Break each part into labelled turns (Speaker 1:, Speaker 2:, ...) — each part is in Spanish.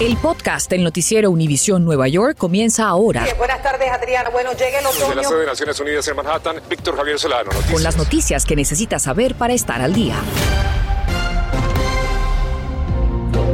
Speaker 1: El podcast del noticiero Univisión Nueva York comienza ahora.
Speaker 2: buenas tardes, Adriana. Bueno, llega el otoño.
Speaker 3: Desde la sede de Naciones Unidas en Manhattan, Víctor Javier Solano. Noticias.
Speaker 1: Con las noticias que necesitas saber para estar al día.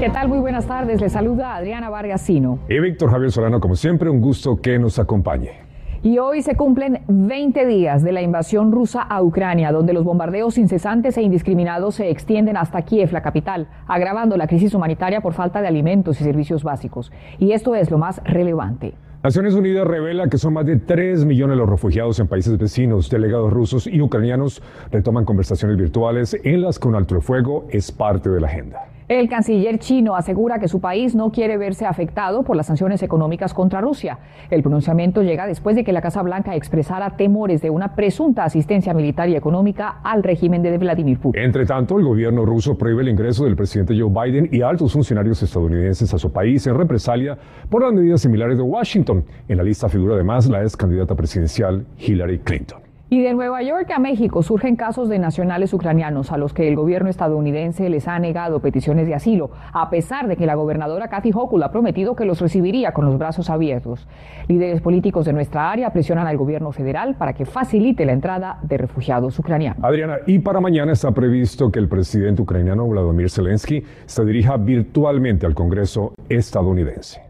Speaker 4: ¿Qué tal? Muy buenas tardes. Le saluda Adriana Vargasino.
Speaker 5: Y Víctor Javier Solano, como siempre, un gusto que nos acompañe.
Speaker 4: Y hoy se cumplen 20 días de la invasión rusa a Ucrania, donde los bombardeos incesantes e indiscriminados se extienden hasta Kiev, la capital, agravando la crisis humanitaria por falta de alimentos y servicios básicos. Y esto es lo más relevante.
Speaker 5: Naciones Unidas revela que son más de 3 millones los refugiados en países vecinos. Delegados rusos y ucranianos retoman conversaciones virtuales en las que un alto el fuego es parte de la agenda.
Speaker 4: El canciller chino asegura que su país no quiere verse afectado por las sanciones económicas contra Rusia. El pronunciamiento llega después de que la Casa Blanca expresara temores de una presunta asistencia militar y económica al régimen de Vladimir Putin.
Speaker 5: Entre tanto, el gobierno ruso prohíbe el ingreso del presidente Joe Biden y altos funcionarios estadounidenses a su país en represalia por las medidas similares de Washington. En la lista figura además la ex candidata presidencial Hillary Clinton.
Speaker 4: Y de Nueva York a México surgen casos de nacionales ucranianos a los que el gobierno estadounidense les ha negado peticiones de asilo, a pesar de que la gobernadora Kathy Hochul ha prometido que los recibiría con los brazos abiertos. Líderes políticos de nuestra área presionan al gobierno federal para que facilite la entrada de refugiados ucranianos.
Speaker 5: Adriana, y para mañana está previsto que el presidente ucraniano Vladimir Zelensky se dirija virtualmente al Congreso estadounidense.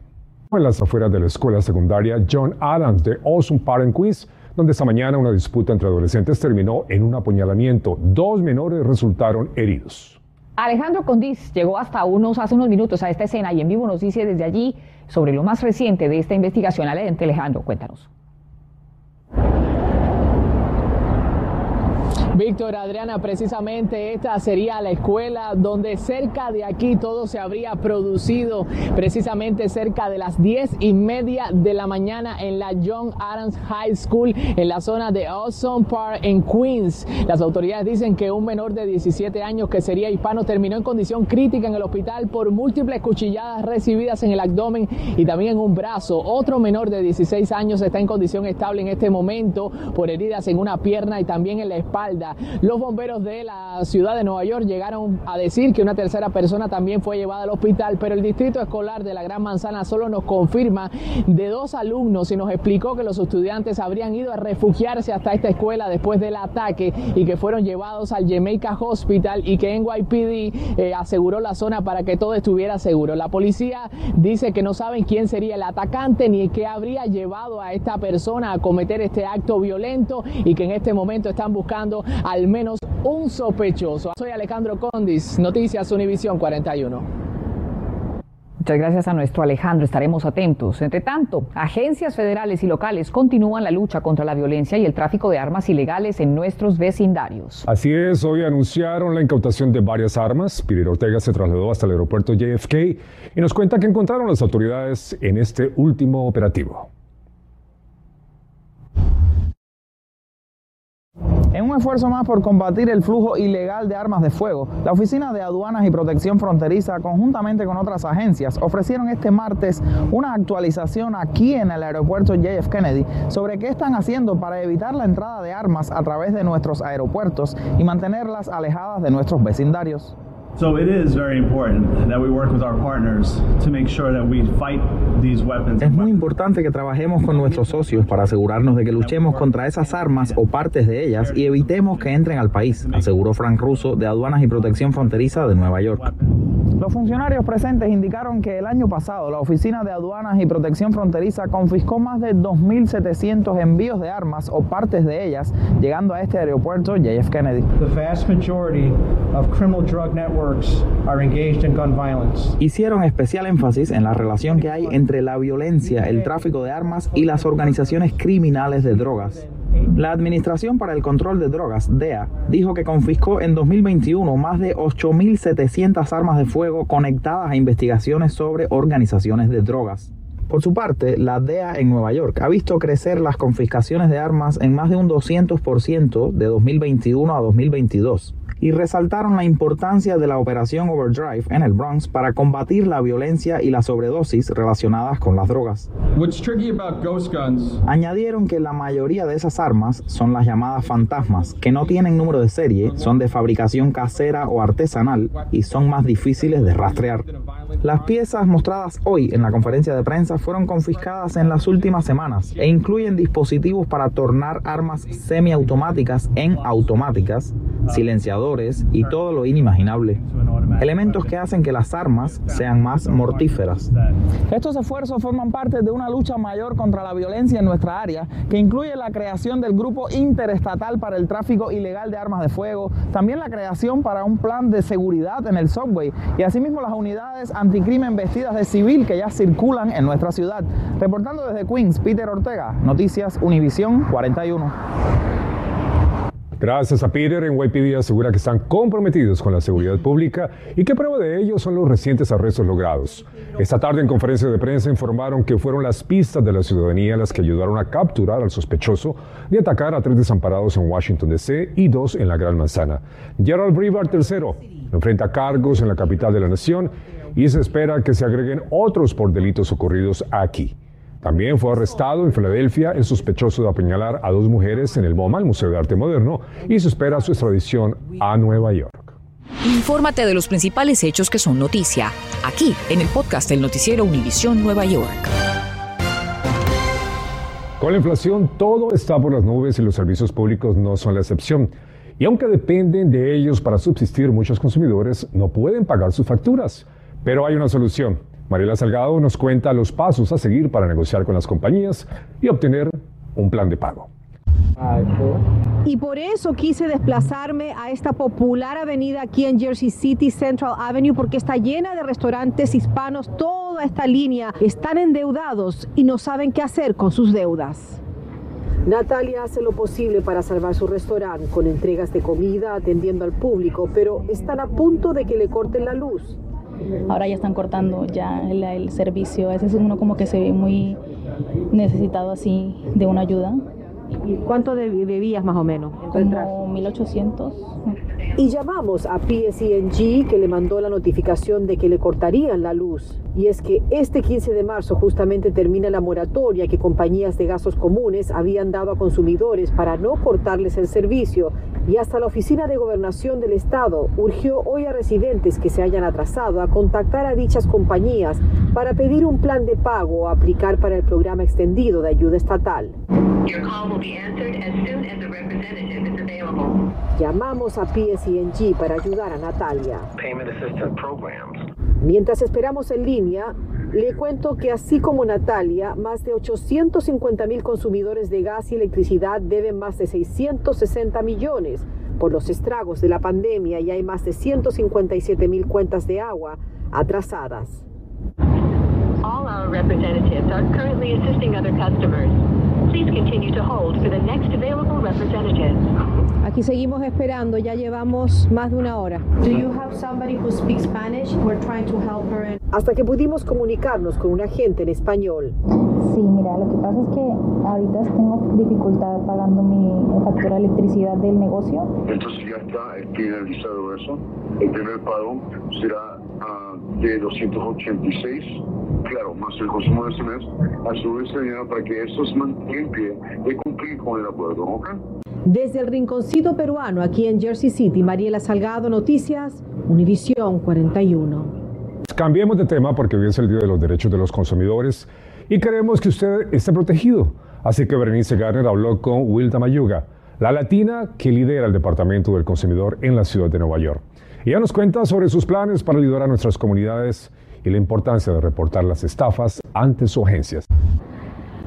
Speaker 5: En las afueras de la escuela secundaria John Adams de Awesome Parent Quiz, donde esta mañana una disputa entre adolescentes terminó en un apuñalamiento. Dos menores resultaron heridos.
Speaker 4: Alejandro Condiz llegó hasta unos, hace unos minutos a esta escena y en vivo nos dice desde allí sobre lo más reciente de esta investigación. Alejandro, cuéntanos.
Speaker 6: Víctor Adriana, precisamente esta sería la escuela donde cerca de aquí todo se habría producido, precisamente cerca de las diez y media de la mañana en la John Adams High School en la zona de Awesome Park en Queens. Las autoridades dicen que un menor de 17 años que sería hispano terminó en condición crítica en el hospital por múltiples cuchilladas recibidas en el abdomen y también en un brazo. Otro menor de 16 años está en condición estable en este momento por heridas en una pierna y también en la espalda. Los bomberos de la ciudad de Nueva York llegaron a decir que una tercera persona también fue llevada al hospital, pero el distrito escolar de la Gran Manzana solo nos confirma de dos alumnos y nos explicó que los estudiantes habrían ido a refugiarse hasta esta escuela después del ataque y que fueron llevados al Jamaica Hospital y que NYPD eh, aseguró la zona para que todo estuviera seguro. La policía dice que no saben quién sería el atacante ni qué habría llevado a esta persona a cometer este acto violento y que en este momento están buscando al menos un sospechoso. Soy Alejandro Condis, Noticias Univisión 41.
Speaker 4: Muchas gracias a nuestro Alejandro, estaremos atentos. Entre tanto, agencias federales y locales continúan la lucha contra la violencia y el tráfico de armas ilegales en nuestros vecindarios.
Speaker 5: Así es, hoy anunciaron la incautación de varias armas. Pirir Ortega se trasladó hasta el aeropuerto JFK y nos cuenta que encontraron las autoridades en este último operativo.
Speaker 7: En un esfuerzo más por combatir el flujo ilegal de armas de fuego, la Oficina de Aduanas y Protección Fronteriza, conjuntamente con otras agencias, ofrecieron este martes una actualización aquí en el aeropuerto JF Kennedy sobre qué están haciendo para evitar la entrada de armas a través de nuestros aeropuertos y mantenerlas alejadas de nuestros vecindarios.
Speaker 8: So it is very important that we work with our partners to make sure that we fight these weapons.
Speaker 7: Es muy importante que trabajemos con nuestros socios para asegurarnos de que luchemos contra esas armas o partes de ellas y evitemos que entren al país, aseguró Frank Russo de Aduanas y Protección Fronteriza de Nueva York. Los funcionarios presentes indicaron que el año pasado la Oficina de Aduanas y Protección Fronteriza confiscó más de 2.700 envíos de armas o partes de ellas, llegando a este aeropuerto JF Kennedy.
Speaker 8: The vast majority of criminal drug networks are engaged in gun violence.
Speaker 7: Hicieron especial énfasis en la relación que hay entre la violencia, el tráfico de armas y las organizaciones criminales de drogas. La Administración para el Control de Drogas, DEA, dijo que confiscó en 2021 más de 8.700 armas de fuego conectadas a investigaciones sobre organizaciones de drogas. Por su parte, la DEA en Nueva York ha visto crecer las confiscaciones de armas en más de un 200% de 2021 a 2022. Y resaltaron la importancia de la operación Overdrive en el Bronx para combatir la violencia y la sobredosis relacionadas con las drogas. Añadieron que la mayoría de esas armas son las llamadas fantasmas, que no tienen número de serie, son de fabricación casera o artesanal y son más difíciles de rastrear. Las piezas mostradas hoy en la conferencia de prensa fueron confiscadas en las últimas semanas e incluyen dispositivos para tornar armas semiautomáticas en automáticas, silenciadores y todo lo inimaginable. Elementos que hacen que las armas sean más mortíferas. Estos esfuerzos forman parte de una lucha mayor contra la violencia en nuestra área, que incluye la creación del Grupo Interestatal para el Tráfico Ilegal de Armas de Fuego, también la creación para un plan de seguridad en el subway y asimismo las unidades anticrimen vestidas de civil que ya circulan en nuestra ciudad. Reportando desde Queens, Peter Ortega, Noticias Univisión 41.
Speaker 5: Gracias a Peter, en YPD asegura que están comprometidos con la seguridad pública y que prueba de ello son los recientes arrestos logrados. Esta tarde en conferencia de prensa informaron que fueron las pistas de la ciudadanía las que ayudaron a capturar al sospechoso de atacar a tres desamparados en Washington DC y dos en la Gran Manzana. Gerald Brevard III enfrenta cargos en la capital de la nación y se espera que se agreguen otros por delitos ocurridos aquí. También fue arrestado en Filadelfia el sospechoso de apuñalar a dos mujeres en el MoMA, el Museo de Arte Moderno, y se espera su extradición a Nueva York.
Speaker 1: Infórmate de los principales hechos que son noticia, aquí en el podcast del noticiero Univisión Nueva York.
Speaker 5: Con la inflación todo está por las nubes y los servicios públicos no son la excepción. Y aunque dependen de ellos para subsistir, muchos consumidores no pueden pagar sus facturas. Pero hay una solución. Mariela Salgado nos cuenta los pasos a seguir para negociar con las compañías y obtener un plan de pago.
Speaker 9: Y por eso quise desplazarme a esta popular avenida aquí en Jersey City, Central Avenue, porque está llena de restaurantes hispanos. Toda esta línea están endeudados y no saben qué hacer con sus deudas. Natalia hace lo posible para salvar su restaurante con entregas de comida, atendiendo al público, pero están a punto de que le corten la luz.
Speaker 10: Ahora ya están cortando ya el, servicio. A veces uno como que se ve muy necesitado así de una ayuda.
Speaker 9: ¿Cuánto debías más o menos?
Speaker 10: Como 1800.
Speaker 9: Y llamamos a PSENG que le mandó la notificación de que le cortarían la luz. Y es que este 15 de marzo justamente termina la moratoria que compañías de gasos comunes habían dado a consumidores para no cortarles el servicio y hasta la Oficina de Gobernación del Estado urgió hoy a residentes que se hayan atrasado a contactar a dichas compañías para pedir un plan de pago o aplicar para el programa extendido de ayuda estatal. Llamamos a PSENG para ayudar a Natalia. Mientras esperamos en línea, le cuento que así como Natalia, más de 850 mil consumidores de gas y electricidad deben más de 660 millones por los estragos de la pandemia y hay más de 157 mil cuentas de agua atrasadas. All our representatives are currently assisting other customers. Please continue to hold for the next available representative. Aquí seguimos esperando, ya llevamos más de una hora. Do you have somebody who speaks Spanish? We're trying to help her. In... Hasta que pudimos comunicarnos con un agente en español.
Speaker 10: Sí, mira, lo que pasa es que ahorita tengo dificultad pagando mi factura de electricidad del negocio.
Speaker 11: Entonces ya está finalizado eso. El primer pago será uh, de 286 claro, más el consumo de este mes, a su vez para que eso se mantenga en pie y cumplir con el acuerdo, ¿ok?
Speaker 9: Desde el rinconcito peruano, aquí en Jersey City, Mariela Salgado, Noticias, Univisión 41.
Speaker 5: Cambiemos de tema porque hoy es el Día de los Derechos de los Consumidores y queremos que usted esté protegido. Así que Berenice Garner habló con Wilda Mayuga, la latina que lidera el Departamento del Consumidor en la ciudad de Nueva York. Ella nos cuenta sobre sus planes para ayudar a nuestras comunidades y la importancia de reportar las estafas ante sus agencias.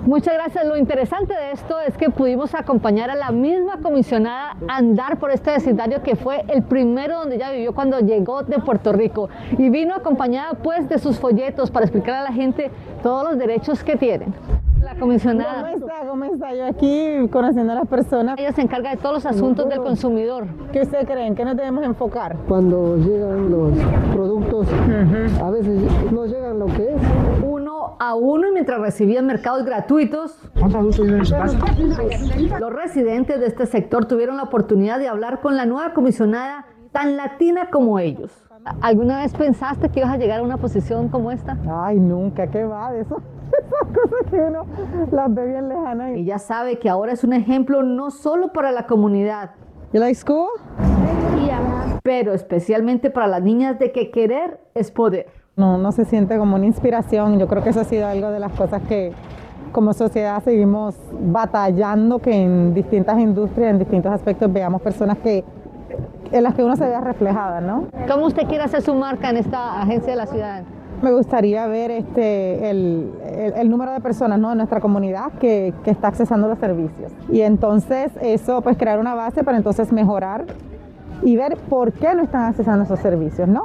Speaker 12: Muchas gracias. Lo interesante de esto es que pudimos acompañar a la misma comisionada a andar por este vecindario que fue el primero donde ella vivió cuando llegó de Puerto Rico y vino acompañada pues de sus folletos para explicar a la gente todos los derechos que tienen la comisionada.
Speaker 13: ¿Cómo está? ¿Cómo está? Yo aquí conociendo a las personas.
Speaker 12: Ella se encarga de todos los asuntos del consumidor.
Speaker 13: ¿Qué ustedes creen? ¿Qué nos debemos enfocar?
Speaker 14: Cuando llegan los a
Speaker 12: uno y mientras recibían mercados gratuitos. Los residentes de este sector tuvieron la oportunidad de hablar con la nueva comisionada tan latina como ellos. ¿Alguna vez pensaste que ibas a llegar a una posición como esta?
Speaker 13: Ay, nunca, ¿qué va de eso? Esas cosas que uno las ve bien lejanas.
Speaker 12: Ella sabe que ahora es un ejemplo no solo para la comunidad.
Speaker 13: ¿You like school?
Speaker 12: Pero especialmente para las niñas de que querer es poder.
Speaker 13: No, no se siente como una inspiración. Yo creo que eso ha sido algo de las cosas que como sociedad seguimos batallando, que en distintas industrias, en distintos aspectos veamos personas que en las que uno se vea reflejada, ¿no?
Speaker 12: ¿Cómo usted quiere hacer su marca en esta agencia de la ciudad?
Speaker 13: Me gustaría ver este, el, el, número de personas ¿no? de nuestra comunidad que, que, está accesando los servicios. Y entonces eso, pues crear una base para entonces mejorar y ver por qué no están accesando esos servicios, ¿no?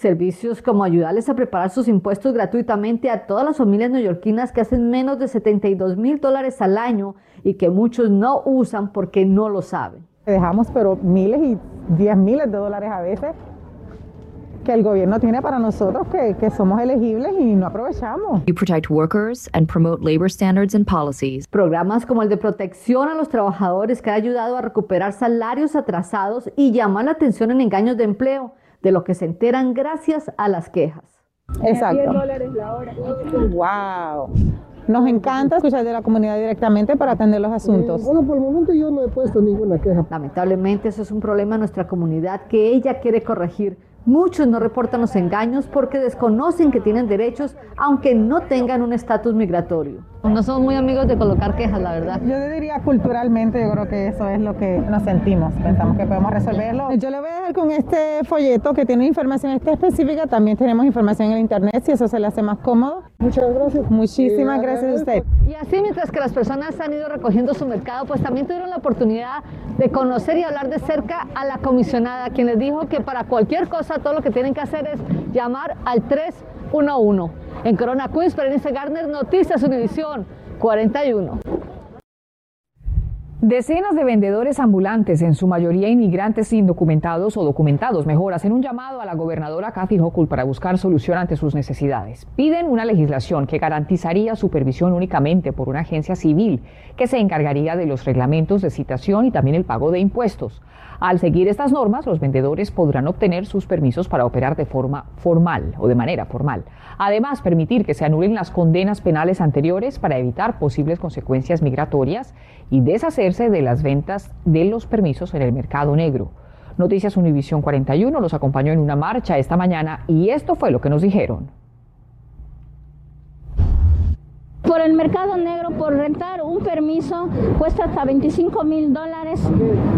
Speaker 12: Servicios como ayudarles a preparar sus impuestos gratuitamente a todas las familias neoyorquinas que hacen menos de 72 mil dólares al año y que muchos no usan porque no lo saben.
Speaker 13: Dejamos pero miles y diez miles de dólares a veces que el gobierno tiene para nosotros que, que, somos elegibles y no aprovechamos.
Speaker 1: You protect workers and promote labor standards and policies.
Speaker 12: Programas como el de protección a los trabajadores que ha ayudado a recuperar salarios atrasados y llamar la atención en engaños de empleo, de lo que se enteran gracias a las quejas.
Speaker 13: Exacto. 10 dólares la hora. Wow. Nos encanta escuchar de la comunidad directamente para atender los asuntos.
Speaker 14: bueno, por el momento yo no he puesto ninguna queja.
Speaker 12: Lamentablemente eso es un problema en nuestra comunidad que ella quiere corregir Muchos no reportan los engaños porque desconocen que tienen derechos aunque no tengan un estatus migratorio. No somos muy amigos de colocar quejas, la verdad.
Speaker 13: Yo diría culturalmente, yo creo que eso es lo que nos sentimos. Pensamos que podemos resolverlo. Yo le voy a dejar con este folleto que tiene información específica. También tenemos información en el internet si eso se le hace más cómodo.
Speaker 14: Muchas gracias.
Speaker 13: Muchísimas gracias a usted.
Speaker 12: Y así mientras que las personas han ido recogiendo su mercado, pues también tuvieron la oportunidad de conocer y hablar de cerca a la comisionada, quien les dijo que para cualquier cosa todo lo que tienen que hacer es llamar al 311. En Corona Queens, Berenice Garner, Noticias Univisión 41.
Speaker 4: Decenas de vendedores ambulantes, en su mayoría inmigrantes indocumentados o documentados, mejor, hacen un llamado a la gobernadora Kathy Hochul para buscar solución ante sus necesidades. Piden una legislación que garantizaría supervisión únicamente por una agencia civil que se encargaría de los reglamentos de citación y también el pago de impuestos. Al seguir estas normas, los vendedores podrán obtener sus permisos para operar de forma formal o de manera formal. Además, permitir que se anulen las condenas penales anteriores para evitar posibles consecuencias migratorias y deshacerse de las ventas de los permisos en el mercado negro. Noticias Univisión 41 los acompañó en una marcha esta mañana y esto fue lo que nos dijeron.
Speaker 15: Por el mercado negro, por rentar un permiso, cuesta hasta 25 mil dólares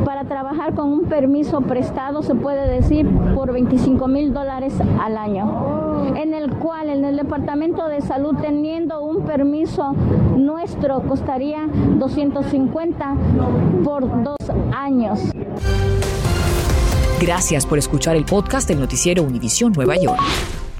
Speaker 15: para trabajar con un permiso prestado, se puede decir, por 25 mil dólares al año. En el cual en el Departamento de Salud, teniendo un permiso nuestro, costaría 250 por dos años.
Speaker 1: Gracias por escuchar el podcast del noticiero Univisión Nueva York.